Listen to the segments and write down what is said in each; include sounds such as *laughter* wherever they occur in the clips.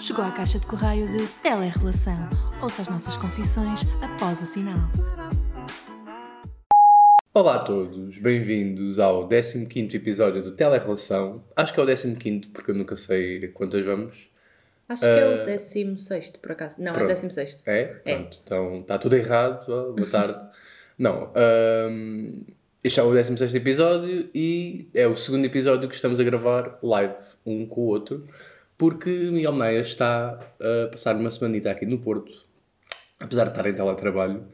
Chegou à caixa de correio de Telerrelação. Ouça as nossas confissões após o sinal. Olá a todos, bem-vindos ao 15 episódio do Telerrelação. Acho que é o 15 porque eu nunca sei quantas vamos. Acho que é o 16, por acaso. Não, Pronto. é o 16. É? Pronto, então está tudo errado. ó, Boa tarde. *laughs* Não, ahm, este é o 16 episódio e é o segundo episódio que estamos a gravar live, um com o outro, porque Miguel Maia está a passar uma semanita aqui no Porto, apesar de estar em teletrabalho,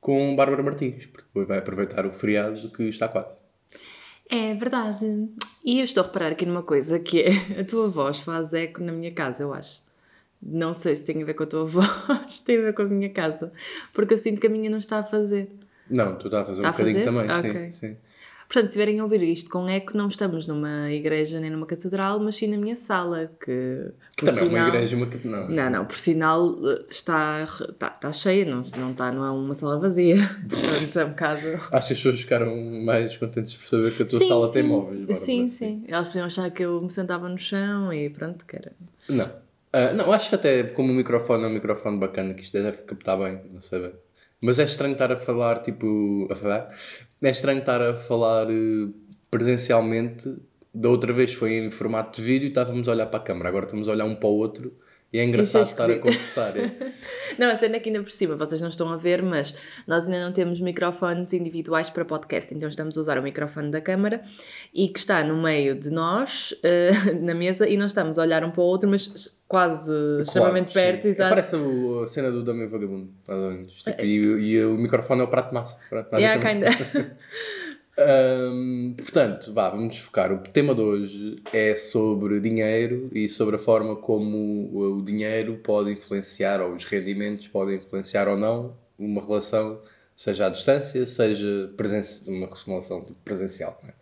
com Bárbara Martins, porque depois vai aproveitar o feriado que está quase. É verdade. E eu estou a reparar aqui numa coisa que é *laughs* a tua voz faz eco na minha casa, eu acho. Não sei se tem a ver com a tua *laughs* voz, tem a ver com a minha casa. Porque eu sinto que a minha não está a fazer. Não, tu estás a fazer Está um a bocadinho fazer? também, Ok. sim, sim. Portanto, se tiverem a ouvir isto com eco, não estamos numa igreja nem numa catedral, mas sim na minha sala, que, Que também é uma sinal- igreja, uma... que- Não. Não, por sinal eh, está, está, está cheia, não, não, está, não é uma sala vazia. *laughs* Portanto, é um bocado. Acho que as pessoas ficaram mais contentes por saber que a tua sala tem móveis. Sim, sim. Elas podiam achar que eu me sentava no chão e pronto, que era. Não. Ah, não, acho até como o microfone é um microfone bacana, que isto deve captar bem, não sei bem. Mas é estranho estar a falar, tipo, a falar. É estranho estar a falar eh, presencialmente. Da outra vez foi em formato de vídeo e estávamos a olhar para a câmara, agora estamos a olhar um para o outro e é engraçado Isso é estar a conversar. é. *laughs* Não, a cena é que ainda por cima, vocês não estão a ver, mas nós ainda não temos microfones individuais para podcast, então estamos a usar o microfone da câmara e que está no meio de nós, eh, *laughs* na mesa, e nós estamos a olhar um para o outro, mas quase extremamente Claro, perto, sim. exato. Parece o- a cena do Dame Vagabundo, mais ou menos. Tipo, e, e o microfone é o prato de massa. pronto, Yeah, kinda. *laughs* Hum, portanto, vá, vamos focar. O tema de hoje é sobre dinheiro e sobre a forma como o, dinheiro pode influenciar, ou os rendimentos podem influenciar ou não, uma relação, seja à distância, seja presen uma relação presencial. não é?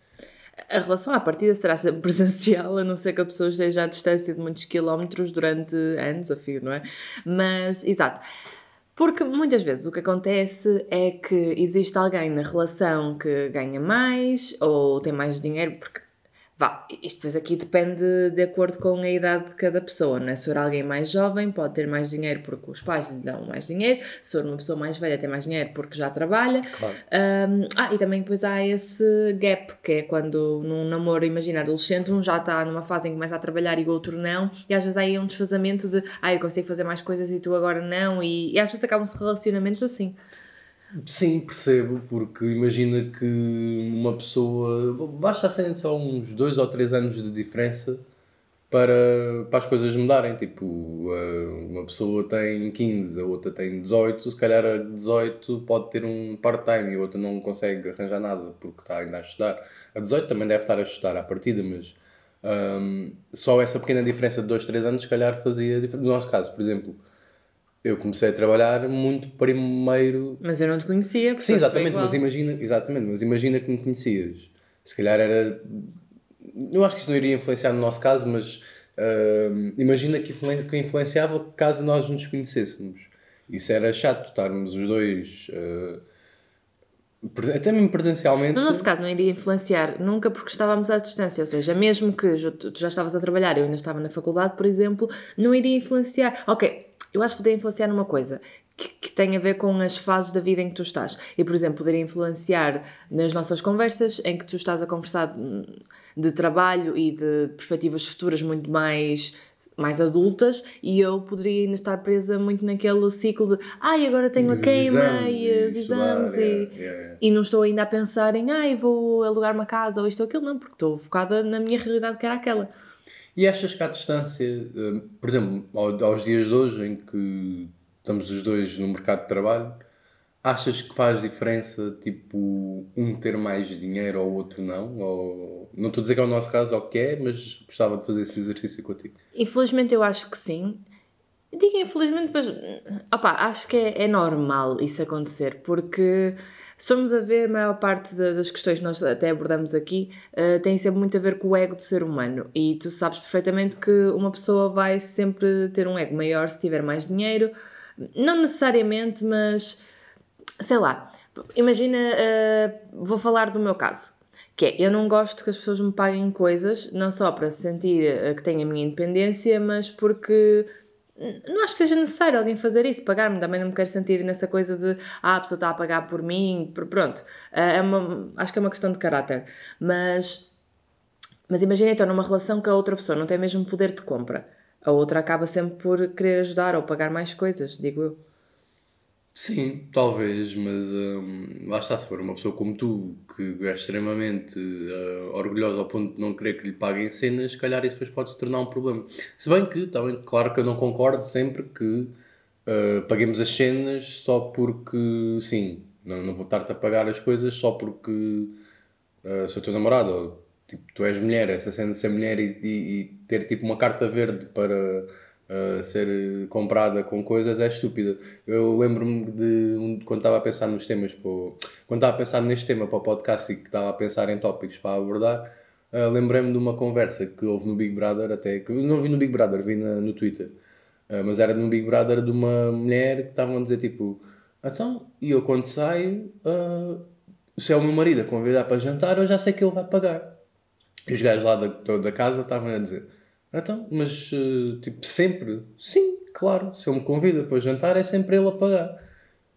A relação à partida será sempre *laughs* presencial, a não ser que a pessoa esteja à distância de muitos quilómetros durante anos a fio, não é? Mas, exato. Porque muitas vezes o que acontece é que existe alguém na relação que ganha mais ou tem mais dinheiro, porque Vá, isto depois aqui depende de acordo com a idade de cada pessoa, não é? Se for alguém mais jovem, pode ter mais dinheiro porque os pais lhe dão mais dinheiro, se for uma pessoa mais velha, tem mais dinheiro porque já trabalha. Claro. Um, ah, e também depois há esse gap, que é quando num namoro, imagina, adolescente, um já está numa fase em que começa a trabalhar e o outro não, e às vezes há aí um desfazamento de, ah, eu consigo fazer mais coisas e tu agora não, e, e às vezes acabam-se relacionamentos assim. Sim, percebo, porque imagina que uma pessoa. Basta serem só uns dois ou três anos de diferença para, para as coisas mudarem. Tipo, eh, uma pessoa tem 15, a outra tem 18, se calhar a 18 pode ter um part-time e a outra não consegue arranjar nada porque está ainda a estudar. A 18 também deve estar a estudar à partida, mas hum, só essa pequena diferença de 2, 3 anos, se calhar fazia diferença. No nosso caso, por exemplo, eu comecei a trabalhar muito primeiro Mas eu não te conhecia. Sim, exatamente, mas imagina, exatamente, mas imagina que me conhecias. Se calhar era. Eu acho que isso não iria influenciar no nosso caso, mas hum, imagina que, que influenciava caso nós nos conhecêssemos. Isso era chato, estarmos os dois. uh, até mesmo presencialmente. No nosso caso, não iria influenciar nunca porque estávamos à distância, ou seja, mesmo que tu já estavas a trabalhar, eu ainda estava na faculdade, por exemplo, não iria influenciar. Ok, eu acho que poderia influenciar numa coisa que, que tem a ver com as fases da vida em que tu estás. E, por exemplo, poderia influenciar nas nossas conversas em que tu estás a conversar de trabalho e de perspectivas futuras muito mais mais adultas e eu poderia ainda estar presa muito naquele ciclo de ai, agora tenho a queima e e os estudar, exames é, e, é. e não estou ainda a pensar em ai, vou alugar uma casa ou isto ou aquilo, não, porque estou focada na minha realidade que era aquela. E achas que à distância, hum, por exemplo, ao- aos dias de hoje em que estamos os dois no mercado de trabalho, achas que faz diferença, tipo, um ter mais dinheiro ou o outro não? Ou, não estou a dizer que é o nosso caso ou que é, mas gostava de fazer esse exercício contigo. Infelizmente eu acho que sim. Digo infelizmente, mas opá, acho que é, é normal isso acontecer, porque se formos a ver, a maior parte da- das questões que nós até abordamos aqui eh, tem sempre muito a ver com o ego do ser humano. E tu sabes perfeitamente que uma pessoa vai sempre ter um ego maior se tiver mais dinheiro. Não necessariamente, mas sei lá. Imagina, eh, vou falar do meu caso. Que é, eu não gosto que as pessoas me paguem coisas, não só para sentir eh, que tenho a minha independência, mas porque não acho que seja necessário alguém fazer isso, pagar-me. Também não me quero sentir nessa coisa de ah, a pessoa está a pagar por mim. Pronto, é uma, acho que é uma questão de caráter. Mas, mas imagina então numa relação que a outra pessoa não tem mesmo poder de compra. A outra acaba sempre por querer ajudar ou pagar mais coisas, digo eu. Sim, talvez, mas hum, lá está, se for uma pessoa como tu, que é extremamente uh, orgulhosa ao ponto de não querer que lhe paguem cenas, se calhar isso depois pode se tornar um problema. Se bem que, também, claro que eu não concordo sempre que uh, paguemos as cenas só porque, sim, não, não vou estar-te a pagar as coisas só porque uh, sou teu namorado, ou tipo, tu és mulher, essa cena de ser mulher e, e, e ter tipo uma carta verde para uh, ser comprada com coisas é estúpida. Eu lembro-me de um, quando estava a pensar nos temas, quando estava a pensar neste tema para o podcast e que estava a pensar em tópicos para abordar, uh, lembrei-me de uma conversa que houve no Big Brother, até que não vi no Big Brother, vi na, no Twitter, uh, mas era no Big Brother de uma mulher que estavam a dizer tipo. Então, e eu quando saio, se é o meu marido a convidar para jantar, eu já sei que ele vai pagar. E os gajos lá da, da casa estavam a dizer: então, mas uh, tipo, sempre? Sim, claro. Se ele me convida para jantar, é sempre ele a pagar.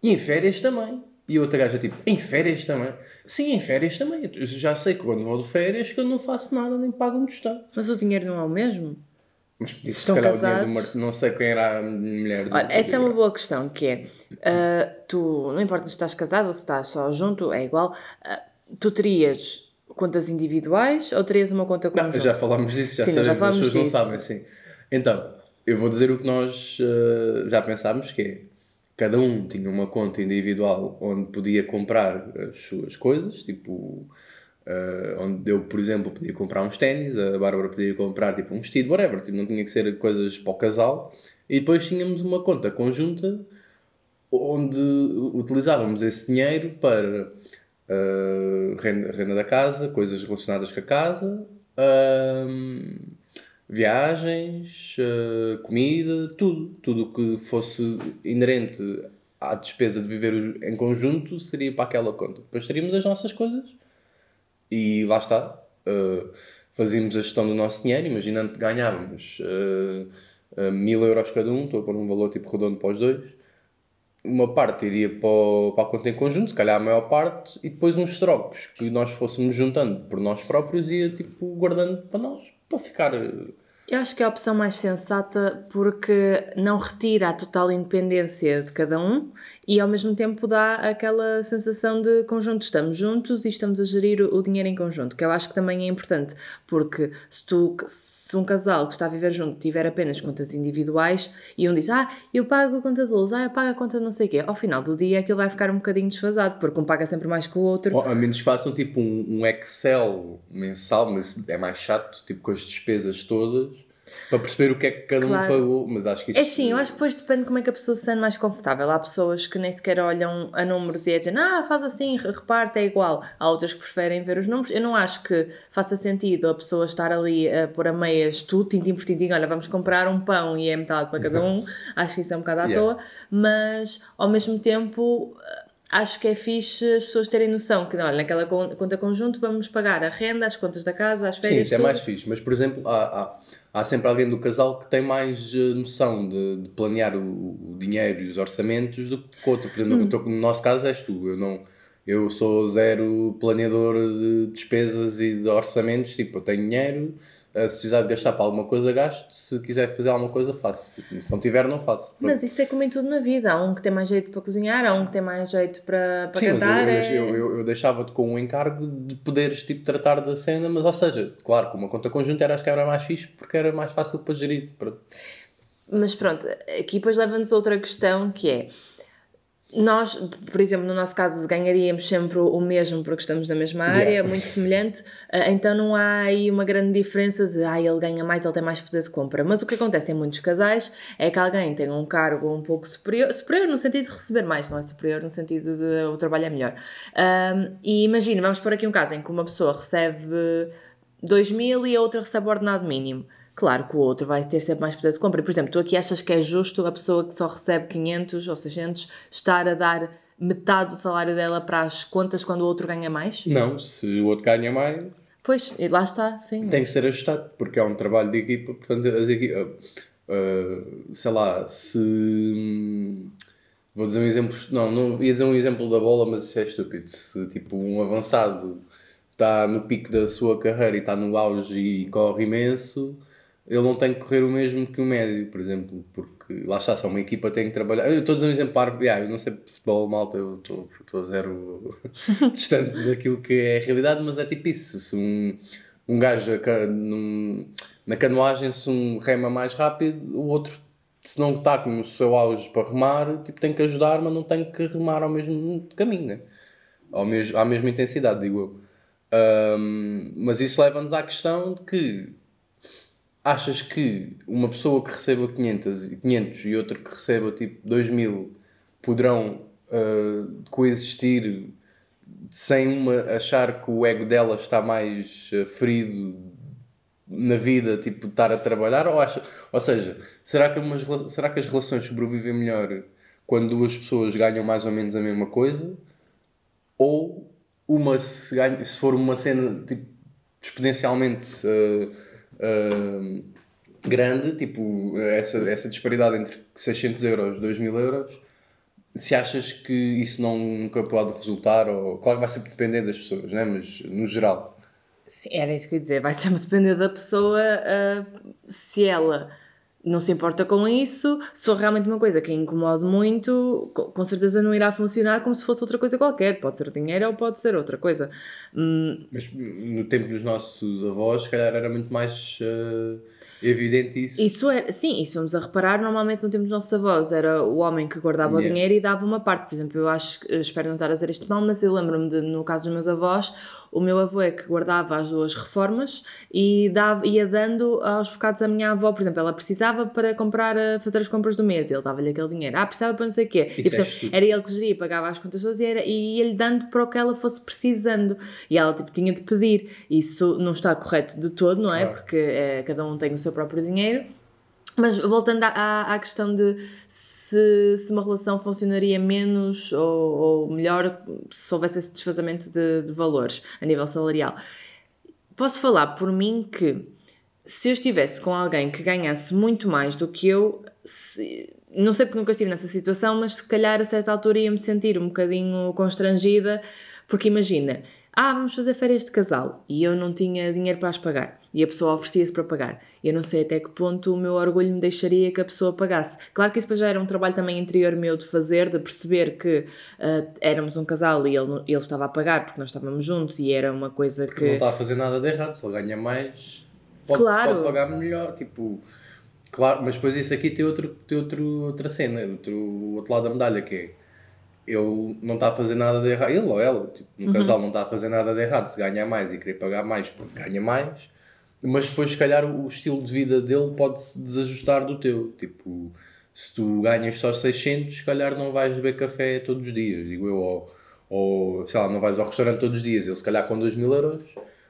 E em férias também. E outra gaja, tipo, em férias também? Sim, em férias também. Eu já sei que quando vou de férias que eu não faço nada, nem pago um tostão. Mas o dinheiro não é o mesmo? Mas se calhar, casados... o dinheiro do Não sei quem era a mulher do Olha, essa é uma boa questão, que é, uh, tu, não importa se estás casado ou se estás só junto, é igual, uh, tu terias contas individuais ou terias uma conta conjunta? Não, já falámos disso, já sim, sabemos, já as pessoas disso. não sabem, sim. Então, eu vou dizer o que nós uh, já pensámos, que é, cada um tinha uma conta individual onde podia comprar as suas coisas, tipo... Uh, onde eu, por exemplo, podia comprar uns ténis, a Bárbara podia comprar tipo um vestido, whatever, tipo, não tinha que ser coisas para o casal. E depois tínhamos uma conta conjunta onde utilizávamos esse dinheiro para uh, renda, renda, da casa, coisas relacionadas com a casa, uh, viagens, uh, comida, tudo. Tudo que fosse inerente à despesa de viver em conjunto seria para aquela conta. Depois teríamos as nossas coisas e lá está. Uh, fazíamos a gestão do nosso dinheiro, imaginando que ganhávamos mil euros cada um, estou a pôr um valor tipo redondo para os dois uma parte iria para, o, para a conta em conjunto, se calhar a maior parte, e depois uns trocos que nós fôssemos juntando por nós próprios ia tipo guardando para nós, para ficar eh, eu acho que é a opção mais sensata porque não retira a total independência de cada um e ao mesmo tempo dá aquela sensação de conjunto, estamos juntos e estamos a gerir o dinheiro em conjunto, que eu acho que também é importante, porque se, tu, se um casal que está a viver junto tiver apenas contas individuais e um diz, ah, eu pago a conta de luz, ah, eu pago a conta de não sei o quê, ao final do dia aquilo vai ficar um bocadinho desfasado, porque um paga sempre mais que o outro. Ou, a menos façam tipo um, um Excel mensal, mas é mais chato, tipo com as despesas todas para perceber o que é que cada claro. um pagou, mas acho que isso... É sim, eu acho que depois depende de como é que a pessoa se sente mais confortável. Há pessoas que nem sequer olham a números e dizem, ah, faz assim, reparte, é igual. Há outras que preferem ver os números. Eu não acho que faça sentido a pessoa estar ali a pôr a meias tudo, tintim por tintim, olha, vamos comprar um pão e é metade para cada *laughs* um. acho que isso é um bocado à yeah. toa, mas ao mesmo tempo acho que é fixe as pessoas terem noção que, olha, naquela conta conjunto vamos pagar a renda, as contas da casa, as férias. Sim, isso é mais fixe, mas por exemplo, há, há, há sempre alguém do casal que tem mais uh, noção de, de planear o, o, dinheiro e os orçamentos do que o outro. Por exemplo, hum. no nosso caso és tu, eu não. Eu sou zero planeador de despesas e de orçamentos, tipo, eu tenho dinheiro, se precisar de gastar para alguma coisa, gasto. Se quiser fazer alguma coisa, faço. Se não tiver, não faço. Pronto. Mas isso é como em tudo na vida. Há um que tem mais jeito para cozinhar, há um que tem mais jeito para, para Sim, cantar. Mas eu, é... eu, eu, eu deixava-te com um encargo de poderes tipo, tratar da cena, mas ou seja, claro, com uma conta conjunta era, acho que era mais fixe porque era mais fácil para gerir. Pronto. Mas pronto, aqui depois leva-nos outra questão que é nós, por exemplo, no nosso caso, ganharíamos sempre o mesmo porque estamos na mesma área, yeah. muito semelhante, eh, então não há aí uma grande diferença de ah, ele ganha mais, ele tem mais poder de compra. Mas o que acontece em muitos casais é que alguém tem um cargo um pouco superior, superior no sentido de receber mais, não é superior no sentido de o trabalho é melhor. Um, e imagina, vamos por aqui um caso em que uma pessoa recebe 2 mil e a outra recebe o ordenado mínimo. Claro que o outro vai ter sempre mais poder de compra. Por exemplo, tu aqui achas que é justo a pessoa que só recebe 500 ou 600 estar a dar metade do salário dela para as contas quando o outro ganha mais? Não, se o outro ganha mais. Pois, lá está, sim. Tem que ser ajustado, porque é um trabalho de equipa, portanto, as equipa, Uh, sei lá, se. Vou dizer um exemplo. Não, não ia dizer um exemplo da bola, mas isso é estúpido. Se tipo um avançado está no pico da sua carreira e está no auge e corre imenso, ele não tem que correr o mesmo que o médio, por exemplo, porque lá está, só uma equipa tem que trabalhar. Eu estou a dizer um exemplo, yeah, eu não sei futebol malta, eu estou, estou zero *laughs* distante daquilo que é a realidade, mas é tipo isso. Se um, um gajo num, na canoagem, se um rema mais rápido, o outro se não está com o seu auge para remar, tipo, tem que ajudar, mas não tem que remar ao mesmo caminho, né? ao mesmo, à mesma intensidade, digo eu. Um, mas isso leva-nos à questão de que achas que uma pessoa que receba 500, 500 e outra que receba tipo 2000 poderão uh, coexistir sem uma achar que o ego dela está mais uh, ferido na vida, tipo, estar a trabalhar? Ou, acha, ou seja, será que, umas, será que as relações sobrevivem melhor quando duas pessoas ganham mais ou menos a mesma coisa? Ou uma, se, ganha, se for uma cena tipo, exponencialmente uh, grande, tipo, essa, essa disparidade entre 600 euros e 2000 euros, se achas que isso não, nunca pode resultar, ou claro que vai sempre depender das pessoas, né? mas no geral. Sim, era isso que eu ia dizer. Vai sempre depender da pessoa uh, se ela não se importa com isso. Se for realmente uma coisa que incomode muito, com certeza não irá funcionar como se fosse outra coisa qualquer. Pode ser dinheiro ou pode ser outra coisa. Hum. Mas no tempo dos nossos avós, se calhar era muito mais. Uh evidente isso. Isso é, sim, isso vamos a reparar, normalmente no tempo dos nossos avós era o homem que guardava yeah. o dinheiro e dava uma parte, por exemplo, eu acho, espero não estar a dizer isto mal, mas eu lembro-me de, no caso dos meus avós, o meu avô é que guardava as duas reformas e dava, ia dando aos bocados à minha avó, por exemplo, ela precisava para comprar, eh, fazer as compras do mês, ele dava-lhe aquele dinheiro, ah, precisava para não sei o quê, e, é era ele que geria, pagava as contas todas e, era, e ia-lhe dando para o que ela fosse precisando, e ela tipo, tinha de pedir, isso não está correto de todo, não é? Claro. Porque é, cada um tem o seu próprio dinheiro, mas voltando à, à questão de se, se uma relação funcionaria menos ou, ou melhor se houvesse esse desfazamento de, de valores a nível salarial. Posso falar por mim que se eu estivesse com alguém que ganhasse muito mais do que eu, se, não sei porque nunca estive nessa situação, mas se calhar a certa altura ia me sentir um bocadinho constrangida, porque imagina, ah, vamos fazer férias de casal e eu não tinha dinheiro para as pagar e a pessoa oferecia-se para pagar. Eu não sei até que ponto o meu orgulho me deixaria que a pessoa pagasse. Claro que isso já era um trabalho também interior meu de fazer, de perceber que uh, éramos um casal e ele, ele estava a pagar porque nós estávamos juntos e era uma coisa que. Não está a fazer nada de errado, ele ganha mais, pode, claro. pode pagar melhor. Tipo. Claro, mas depois isso aqui tem, outro, tem outro, outra cena, outro, outro lado da medalha que é ele não está a fazer nada de errado, ele ou ela, tipo, no uhum. casal não está a fazer nada de errado, se ganha mais e querer pagar mais porque ganha mais, mas depois se calhar o estilo de vida dele pode se desajustar do teu, tipo, se tu ganhas só 600, se calhar não vais beber café todos os dias, digo eu, ou, ou sei lá, não vais ao restaurante todos os dias, ele se calhar com 2 mil euros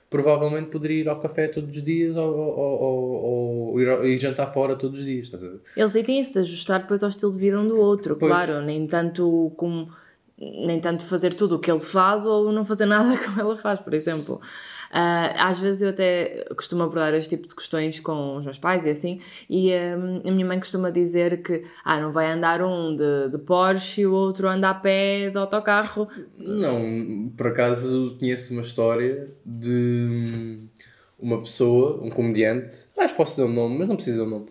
provavelmente poderia ir ao café todos os dias ou, ou, ou, ou ir, ir, jantar fora todos os dias. Estás a ver? Eles aí têm-se de ajustar depois ao estilo de vida um do outro, pois. claro, nem tanto como nem tanto fazer tudo o que ele faz ou não fazer *laughs* nada como ela faz, por exemplo. Uh, às vezes eu até costumo abordar este tipo de questões com os meus pais e assim, e um, a minha mãe costuma dizer que ah, não vai andar um de, de Porsche e o outro anda a pé de autocarro. Não, por acaso conheço uma história de uma pessoa, um comediante, acho que posso dizer o nome, mas não precisa o nome,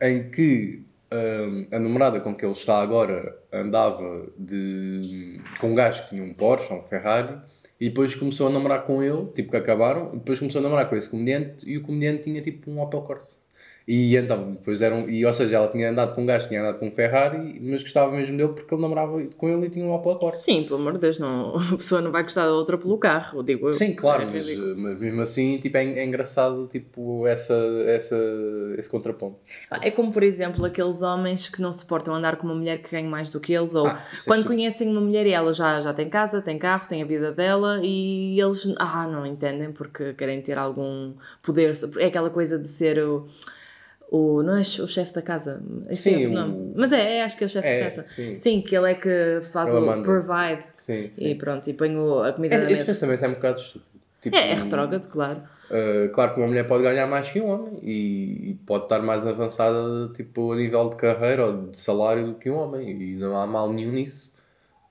em que um, a namorada com que ele está agora andava de, com um gajo que tinha um Porsche, um Ferrari, e depois começou a namorar com ele, tipo que acabaram, e depois começou a namorar com esse comediante, e o comediante tinha tipo um Opel Corsa. E então, depois eram. E, ou seja, ela tinha andado com um gajo, tinha andado com um Ferrari, mas gostava mesmo dele porque ele namorava com ele e tinha um Opel Corsa. Sim, pelo amor de Deus, não, *laughs* a pessoa não vai gostar da outra pelo carro, digo eu. Sim, claro, mas, mas, mesmo assim tipo, é, é, engraçado tipo, essa, essa, esse contraponto. É como, por exemplo, aqueles homens que não suportam andar com uma mulher que ganha mais do que eles, ou ah, é quando é conhecem uma mulher e ela já, já tem casa, tem carro, tem a vida dela e eles ah, não entendem porque querem ter algum poder. É aquela coisa de ser o o, não é o chefe da casa, sim, outro nome. Mas é, é, acho que é o chefe é, da casa. Sim. sim. que ele é que faz ele o provide. Sim, sim. E pronto, e põe a comida é, na Esse mesa. pensamento é um bocado estúpido. Tipo, é, é retrógrado, claro. Uh, claro que uma mulher pode ganhar mais que um homem e, e, pode estar mais avançada tipo, a nível de carreira ou de salário do que um homem e não há mal nenhum nisso.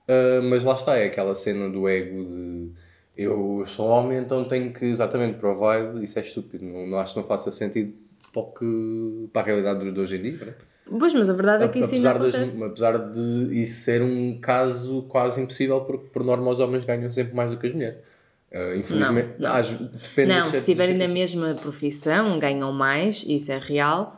Uh, mas lá está, é aquela cena do ego de eu sou homem, então tenho que exatamente provide, isso é estúpido, não, não acho que não faça sentido para, que, para a realidade de hoje em dia. Né? Pois, mas a verdade é que isso apesar, das, apesar de isso ser um caso quase impossível, porque por norma os homens ganham sempre mais do que as mulheres. Uh, infelizmente, não, não. depende não se estiverem na mesma profissão, ganham mais, isso é real.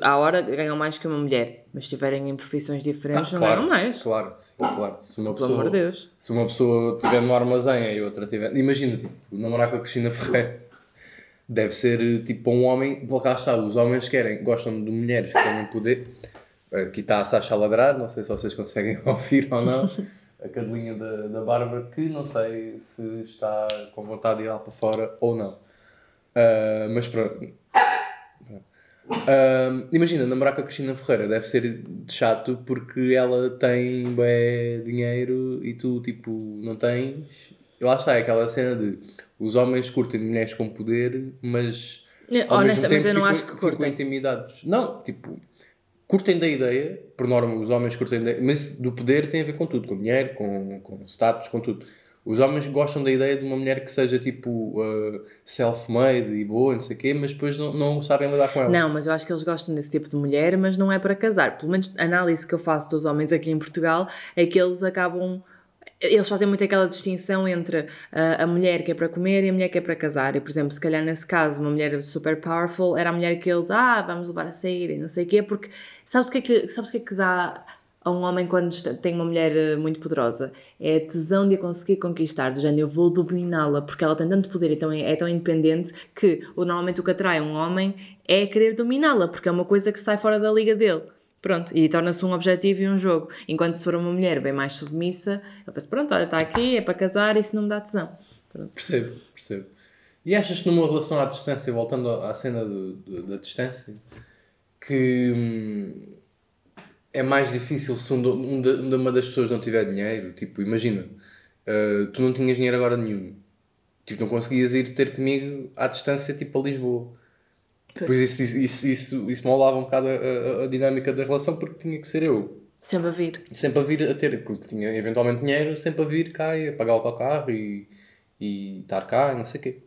À hora ganham mais que uma mulher, mas se estiverem em profissões diferentes, ah, não claro, ganham mais. Claro, sim, claro. Se uma Pelo amor de Deus. Se uma pessoa estiver no armazém e outra estiver. Imagina, tipo, namorar com a Cristina Ferreira deve ser tipo um homem. Porque lá está, os homens querem, gostam de mulheres que tenham poder. Aqui está a Sasha a ladrar, não sei se vocês conseguem *laughs* ouvir ou não a cadelinha da, da Bárbara, que não sei se está com vontade de ir lá para fora ou não. Uh, mas pronto. Uh, imagina, namorar com a Cristina Ferreira deve ser chato porque ela tem bem dinheiro e tu, tipo, não tens. Lá está, é aquela cena de os homens curtem mulheres com poder, mas. Honestamente, eu não acho que curtem. Intimidados. Não, tipo curtem da ideia, por norma os homens curtem da mas do poder tem a ver com tudo, com dinheiro, com, com status, com tudo. Os homens gostam da ideia de uma mulher que seja tipo uh, self-made e boa, não sei o quê, mas depois não, não sabem lidar com ela. Não, mas eu acho que eles gostam desse tipo de mulher, mas não é para casar. Pelo menos a análise que eu faço dos homens aqui em Portugal é que eles acabam eles fazem muito aquela distinção entre uh, a mulher que é para comer e a mulher que é para casar. E, por exemplo, se calhar nesse caso, uma mulher super powerful era a mulher que eles, ah, vamos levar a sair e não sei o quê, porque sabes o que é que, sabes o que, é que dá a um homem quando tem uma mulher eh, muito poderosa? É a tesão de a conseguir conquistar, do género, eu vou dominá-la, porque ela tem tanto poder e tão, é tão independente que normalmente o que atrai um homem é querer dominá-la, porque é uma coisa que sai fora da liga dele. Pronto, e torna-se um objetivo e um jogo. Enquanto se for uma mulher bem mais submissa, eu penso, pronto, olha, está aqui, é para casar, isso não me dá tesão. Pronto. Percebo, percebo. E achas que numa relação à distância, voltando à cena do, do, da distância, que hum, é mais difícil se um, um, uma das pessoas não tiver dinheiro? Tipo, imagina, uh, tu não tinhas dinheiro agora nenhum. Tipo, não conseguias ir ter comigo à distância, tipo a Lisboa. Pois isso, isso, isso, isso, moldava um bocado a, a, dinâmica da relação porque tinha que ser eu. Sempre a vir. Sempre a vir a ter, porque tinha eventualmente dinheiro, sempre a vir cá e a pagar o autocarro e, e estar cá e não sei o quê.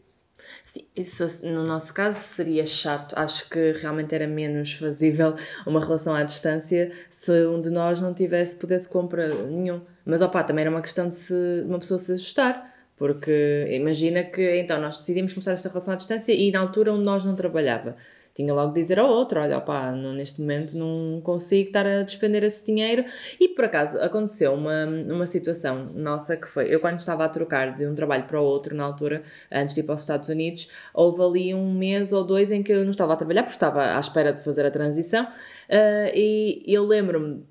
Sim, isso no nosso caso seria chato. Acho que realmente era menos fazível uma relação à distância se um de nós não tivesse poder de compra nenhum. Mas opá, também era uma questão de se, uma pessoa se ajustar. Porque imagina que então nós decidimos começar esta relação à distância e na altura onde nós não trabalhava. Tinha logo de dizer ao outro: olha, não, neste momento não consigo estar a despender esse dinheiro. E por acaso aconteceu uma, uma situação nossa que foi: eu, quando estava a trocar de um trabalho para o outro, na altura, antes de ir para os Estados Unidos, houve ali um mês ou dois em que eu não estava a trabalhar, porque estava à espera de fazer a transição. Uh, e eu lembro-me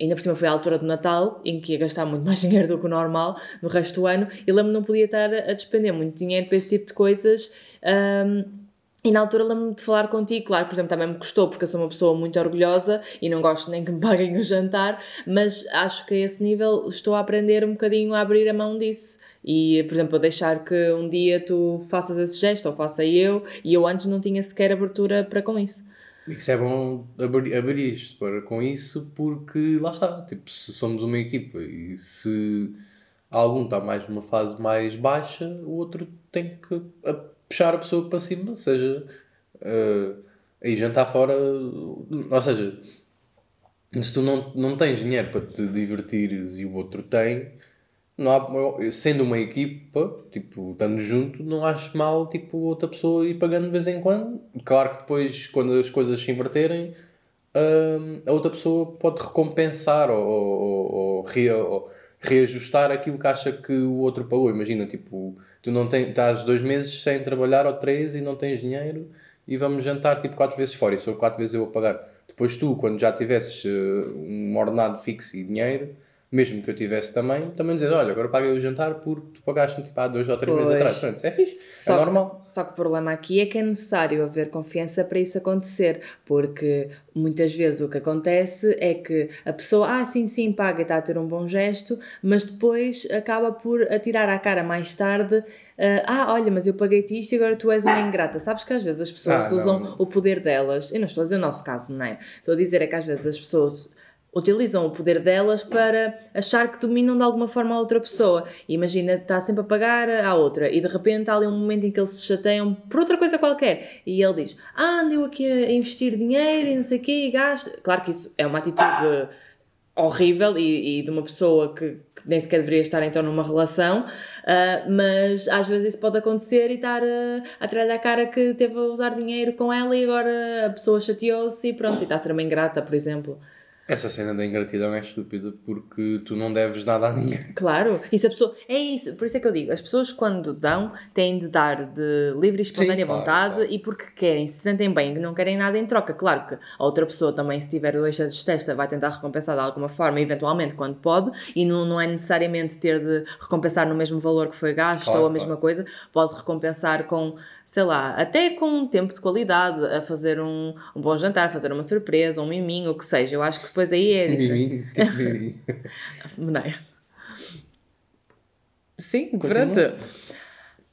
ainda por cima foi a altura do Natal, em que ia gastar muito *laughs* mais dinheiro do que o normal no resto do ano, e lembro-me não podia estar a despender muito dinheiro para esse tipo de coisas. Um, e na altura lembro-me de falar contigo, claro, por exemplo, também me custou porque eu sou uma pessoa muito orgulhosa e não gosto nem que me *laughs* paguem o jantar, mas acho que a esse nível estou a aprender um bocadinho a abrir a mão disso. E, por exemplo, a deixar que um dia tu faças esse gesto ou faça eu, e eu antes não tinha sequer abertura para com isso. Isso é bom abrir, abrir isto para, com isso, porque lá está, tipo, se somos uma equipa e se algum está mais numa fase mais baixa, o outro tem que puxar a pessoa para cima, seja uh, aí jantar fora, ou seja, se tu não, não tens dinheiro para te divertires e o outro tem, não há, sendo uma equipa, tipo, estando junto, não acho mal, tipo, outra pessoa ir pagando de vez em quando. Claro que depois, quando as coisas se inverterem, hum, a outra pessoa pode recompensar ou, ou, ou, re, ou, reajustar aquilo que acha que o outro pagou. Imagina, tipo, tu não tens, estás dois meses sem trabalhar ou três e não tens dinheiro e vamos jantar, tipo, quatro vezes fora e sou quatro vezes eu a pagar. Depois tu, quando já tivesses uh, um ordenado fixo e dinheiro mesmo que eu tivesse também, também dizer, olha, agora paguei o jantar porque tu pagaste-me tipo, há dois ou três meses Pois. atrás. Portanto, é fixe, Só é que- normal. Só que o problema aqui é que é necessário haver confiança para isso acontecer, porque muitas vezes o que acontece é que a pessoa, ah, sim, sim, paga e está a ter um bom gesto, mas depois acaba por atirar à cara mais tarde, ah, olha, mas eu paguei-te isto e agora tu és uma ingrata. Sabes que às vezes as pessoas Ah, não, usam não. o poder delas, eu não estou a dizer o nosso caso, não é? Estou a dizer é que às vezes as pessoas utilizam o poder delas para achar que dominam de alguma forma a outra pessoa. E imagina, está sempre a pagar à outra e de repente há ali um momento em que eles se chateiam por outra coisa qualquer e ele diz: Ah, andeu aqui a investir dinheiro e não sei o quê e gasta. Claro que isso é uma atitude horrível e, e de uma pessoa que, que nem sequer deveria estar então numa relação, ah, mas às vezes isso pode acontecer e estar a, a tralhar a cara que teve a usar dinheiro com ela e agora a pessoa chateou-se e pronto, e está a ser uma ingrata, por exemplo. Essa cena da ingratidão é estúpida porque tu não deves nada a ninguém. Claro, se a pessoa. É isso, por isso é que eu digo: as pessoas quando dão têm de dar de livre e espontânea claro, vontade claro. e porque querem, se sentem bem e não querem nada em troca. Claro que a outra pessoa também, se tiver o eixo de testa, vai tentar recompensar de alguma forma, eventualmente, quando pode, e não, não é necessariamente ter de recompensar no mesmo valor que foi gasto Claro, ou a mesma coisa, pode recompensar com, sei lá, até com um tempo de qualidade, a fazer um, um bom jantar, fazer uma surpresa, um miminho, o que seja. Eu acho que depois aí é diferente. Mimim, tipo mimim. É? Sim, Continua. pronto.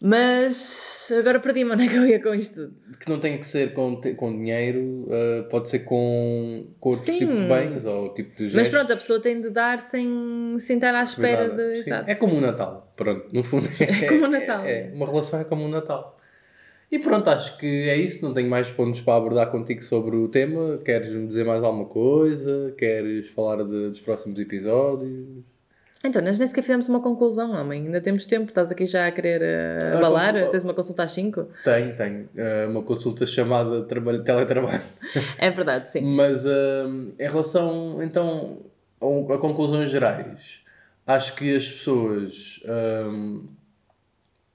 Mas agora perdi-me onde é que eu ia com isto tudo. que não tem que ser com, com dinheiro, uh, pode ser com, com outro Sim. tipo de bens ou tipo de gestos. Mas pronto, a pessoa tem de dar sem, sem estar à espera de. Exato. É como o Natal, pronto, no fundo *laughs* é, como o Natal. É, é, uma relação é como o Natal. E pronto, acho que é isso, não tenho mais pontos para abordar contigo sobre o tema. Queres me dizer mais alguma coisa? Queres falar de- dos próximos episódios? Então, nós nem sequer fizemos uma conclusão, homem. Ainda temos tempo. Estás aqui já a querer uh, abalar? Tens uma consulta às 5? Tenho, tenho. Uh, uma consulta chamada trabalho, teletrabalho. *laughs* É verdade, sim. Mas uh, em relação, então, a, a conclusões gerais, acho que as pessoas um,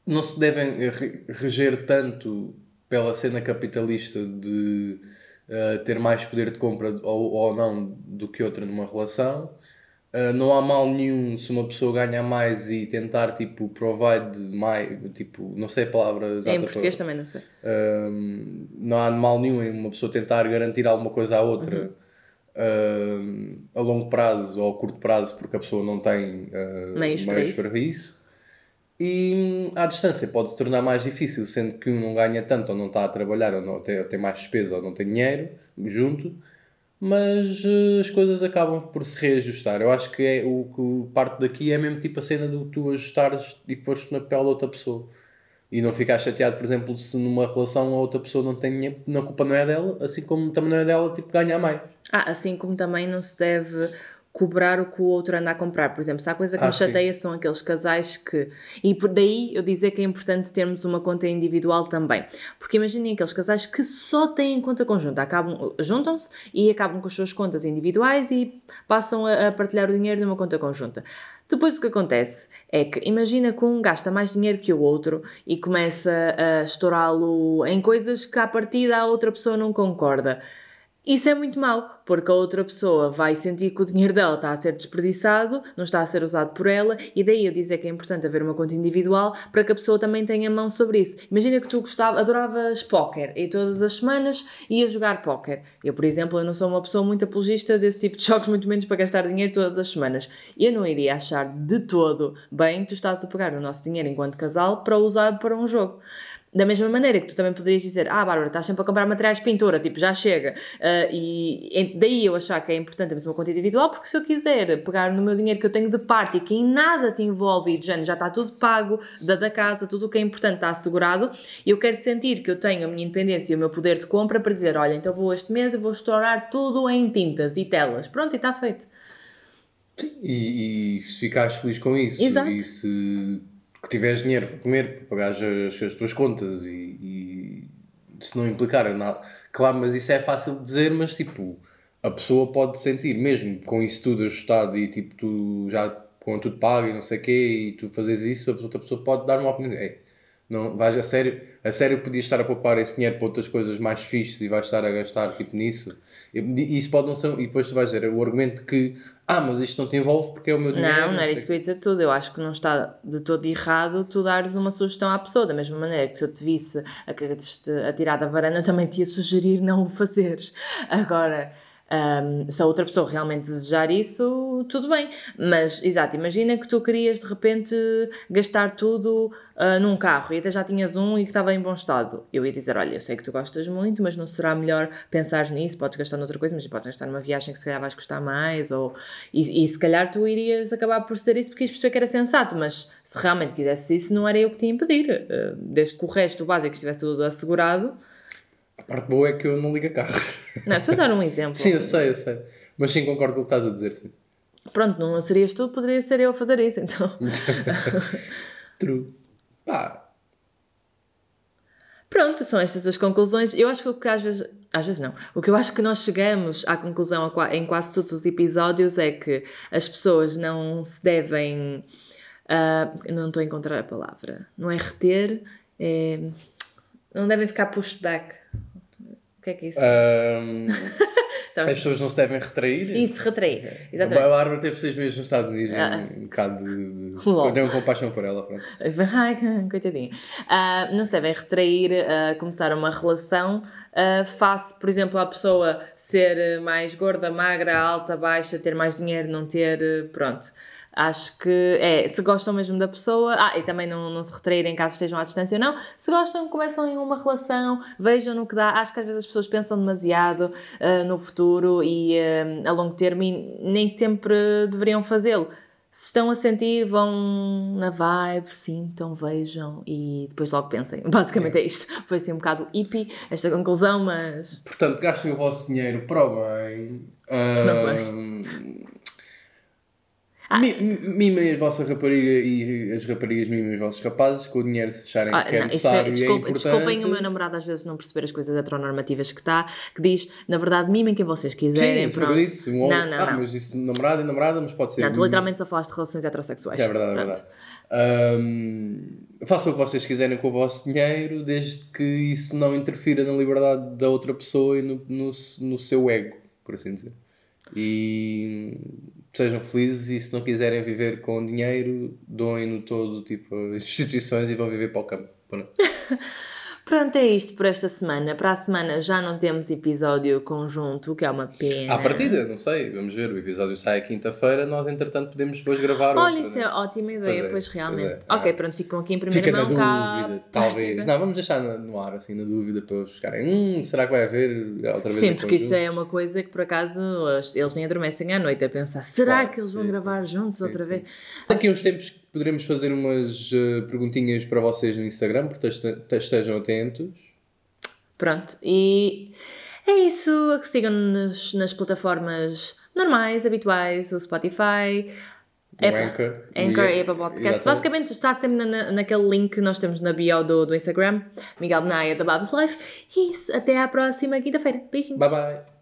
não se devem re- reger tanto pela cena capitalista de uh, ter mais poder de compra ou, ou não do que outra numa relação. Uh, não há mal nenhum se uma pessoa ganhar mais e tentar tipo provide mais, tipo, não sei a palavra exata. em português para- também não sei. um, não há mal nenhum em uma pessoa tentar garantir alguma coisa à outra Uhum. um, a longo prazo ou a curto prazo porque a pessoa não tem uh, Meios para isso. para isso. E hum, à distância pode se tornar mais difícil, sendo que um não ganha tanto ou não está a trabalhar ou não tem, tem mais despesa ou não tem dinheiro junto, mas uh, as coisas acabam por se reajustar. Eu acho que é o que parte daqui é mesmo tipo a cena do tu ajustares e pôres-te na pele da outra pessoa. E não ficar chateado, por exemplo, se numa relação a outra pessoa não tem dinheiro, não, a culpa não é dela, assim como também não é dela, tipo, ganhar mais. Ah, assim como também não se deve cobrar o que o outro anda a comprar. Por exemplo, se há coisa que Ah, me sim. chateia são aqueles casais que. E por daí eu dizer que é importante termos uma conta individual também. Porque imaginem aqueles casais que só têm conta conjunta, acabam, juntam-se e acabam com as suas contas individuais e passam a, a partilhar o dinheiro numa conta conjunta. Depois o que acontece é que imagina que um gasta mais dinheiro que o outro e começa a estourá-lo em coisas que à partida a outra pessoa não concorda. Isso é muito mau, porque a outra pessoa vai sentir que o dinheiro dela está a ser desperdiçado, não está a ser usado por ela, e daí eu dizer que é importante haver uma conta individual para que a pessoa também tenha mão sobre isso. Imagina que tu gostava, adoravas póquer e todas as semanas ia jogar póquer. Eu, por exemplo, eu não sou uma pessoa muito apologista desse tipo de *laughs* jogos, muito menos para gastar dinheiro todas as semanas. Eu não iria achar de todo bem tu estás a pegar o nosso dinheiro enquanto casal para usar para um jogo. Da mesma maneira que tu também poderias dizer, ah, Bárbara, estás sempre a comprar materiais de pintura, tipo, já chega. E e daí eu achar que é importante termos uma conta individual, porque se eu quiser pegar no meu dinheiro que eu tenho de parte e que em nada te envolve e de género, já está tudo pago, da, da casa, tudo o que é importante está assegurado, eu quero sentir que eu tenho a minha independência e o meu poder de compra para dizer, olha, então vou este mês e vou estourar tudo em tintas e telas. Pronto, e está feito. E, e se ficares feliz com isso, Exato. e se que tiveres dinheiro para comer, para pagar as, as tuas contas e, e se não implicar nada. Claro, mas isso é fácil de dizer, mas tipo, a pessoa pode sentir, mesmo com isso tudo ajustado e tipo, tu já com tudo pago e não sei o quê, e tu fazes isso, a outra pessoa pode dar uma opinião. "Ei, Não, vais a sério, a sério podias estar a poupar esse dinheiro para outras coisas mais fixes e vais estar a gastar tipo nisso. E isso pode não ser. E depois tu vais dizer o argumento que ah, mas isto não te envolve porque é o meu dinheiro. Não, não era isso que eu ia dizer tudo. Eu acho que não está de todo errado tu dares uma sugestão à pessoa. Da mesma maneira que se eu te visse a querer-te atirar da varanda, eu também te ia sugerir não o fazeres. Agora um, se a outra pessoa realmente desejar isso, tudo bem. Mas, exato, imagina que tu querias de repente gastar tudo uh, num carro e até já tinhas um e que estava em bom estado. Eu ia dizer: Olha, eu sei que tu gostas muito, mas não será melhor pensar nisso? Podes gastar noutra coisa, mas podes gastar numa viagem que se calhar vais custar mais. Ou... E, e se calhar tu irias acabar por ser isso porque ias perceber que era sensato. Mas se realmente quisesse isso, não era eu que te impedir. Uh, desde que o resto, o básico, estivesse tudo assegurado a parte boa é que eu não ligo a carro. Não, estou a dar um *laughs* exemplo. sim, eu sei, eu sei. Mas sim, concordo com o que estás a dizer, sim. Pronto, não serias tu, poderia ser eu a fazer isso, então. *laughs* True. Pá. Pronto, são estas as conclusões. Eu acho que às vezes, às vezes não, o que eu acho que nós chegamos à conclusão em quase todos os episódios é que as pessoas não se devem. Uh, não estou a encontrar a palavra. Não é reter, é, não devem ficar pushed back que é que é isso? Um, *laughs* as pessoas não se devem retrair. Isso, retrair. Exatamente. A Bárbara teve seis meses nos Estados Unidos, ah. um bocado de. de tenho compaixão por ela. Pronto. *laughs* Ai, coitadinha. Uh, não se devem retrair, uh, começar uma relação uh, face, por exemplo, a pessoa ser mais gorda, magra, alta, baixa, ter mais dinheiro, não ter. Pronto. Acho que é, se gostam mesmo da pessoa, ah, e também não, não se retraírem caso estejam à distância ou não, se gostam, começam em uma relação, vejam no que dá. Acho que às vezes as pessoas pensam demasiado uh, no futuro e uh, a longo termo e nem sempre deveriam fazê-lo. Se estão a sentir, vão na vibe, sintam, vejam e depois logo pensem. *laughs* Basicamente é, é isto. Foi assim um bocado hippie esta conclusão, mas. Portanto, gastem o vosso dinheiro para o bem. Uh, ah. Mimem a vossa rapariga e as raparigas mimem os vossos rapazes com o dinheiro se acharem ah, que é não, é necessário é, desculpa, e é. Desculpem o meu namorado às vezes não perceber as coisas heteronormativas que está, que diz, na verdade, mimem quem vocês quiserem. Sim, pronto. Isso, um não, não, ah, não. mas isso namorado e namorada, mas pode ser... Não, tu literalmente só falaste de relações heterossexuais. É verdade, é verdade. Um, façam o que vocês quiserem com o vosso dinheiro, desde que isso não interfira na liberdade da outra pessoa e no, no, no seu ego, por assim dizer. E sejam felizes e se não quiserem viver com dinheiro, doem-no todo tipo instituições e vão viver para o campo. *laughs* Pronto, é isto por esta semana. Para a semana já não temos episódio conjunto, o que é uma pena. À partida, não sei, vamos ver. O episódio sai quinta-feira, nós entretanto podemos depois gravar Olha, isso né? é ótima ideia, pois, é, pois realmente. Pois é. Ok, pronto, ficam aqui em primeira Fica mão. Fica na dúvida, cá... *laughs* talvez. Não, vamos deixar no ar, assim, na dúvida, para eles ficarem, hum, será que vai haver outra vez Sim, porque isso é uma coisa que por acaso eles nem adormecem à noite a pensar, será claro, que eles vão sim, gravar sim. juntos sim, outra vez? Daqui uns tempos poderemos fazer umas uh, perguntinhas para vocês no Instagram, portanto estejam atentos. Pronto, e é isso. Sigam-nos nas plataformas normais, habituais, o Spotify, Apple, Anchor, Anchor e Apple Podcast. Basicamente está sempre na, naquele link que nós temos na bio do, do Instagram, Miguel Benaia da Babs Life. E isso, até à próxima quinta-feira. Beijinhos. Bye bye.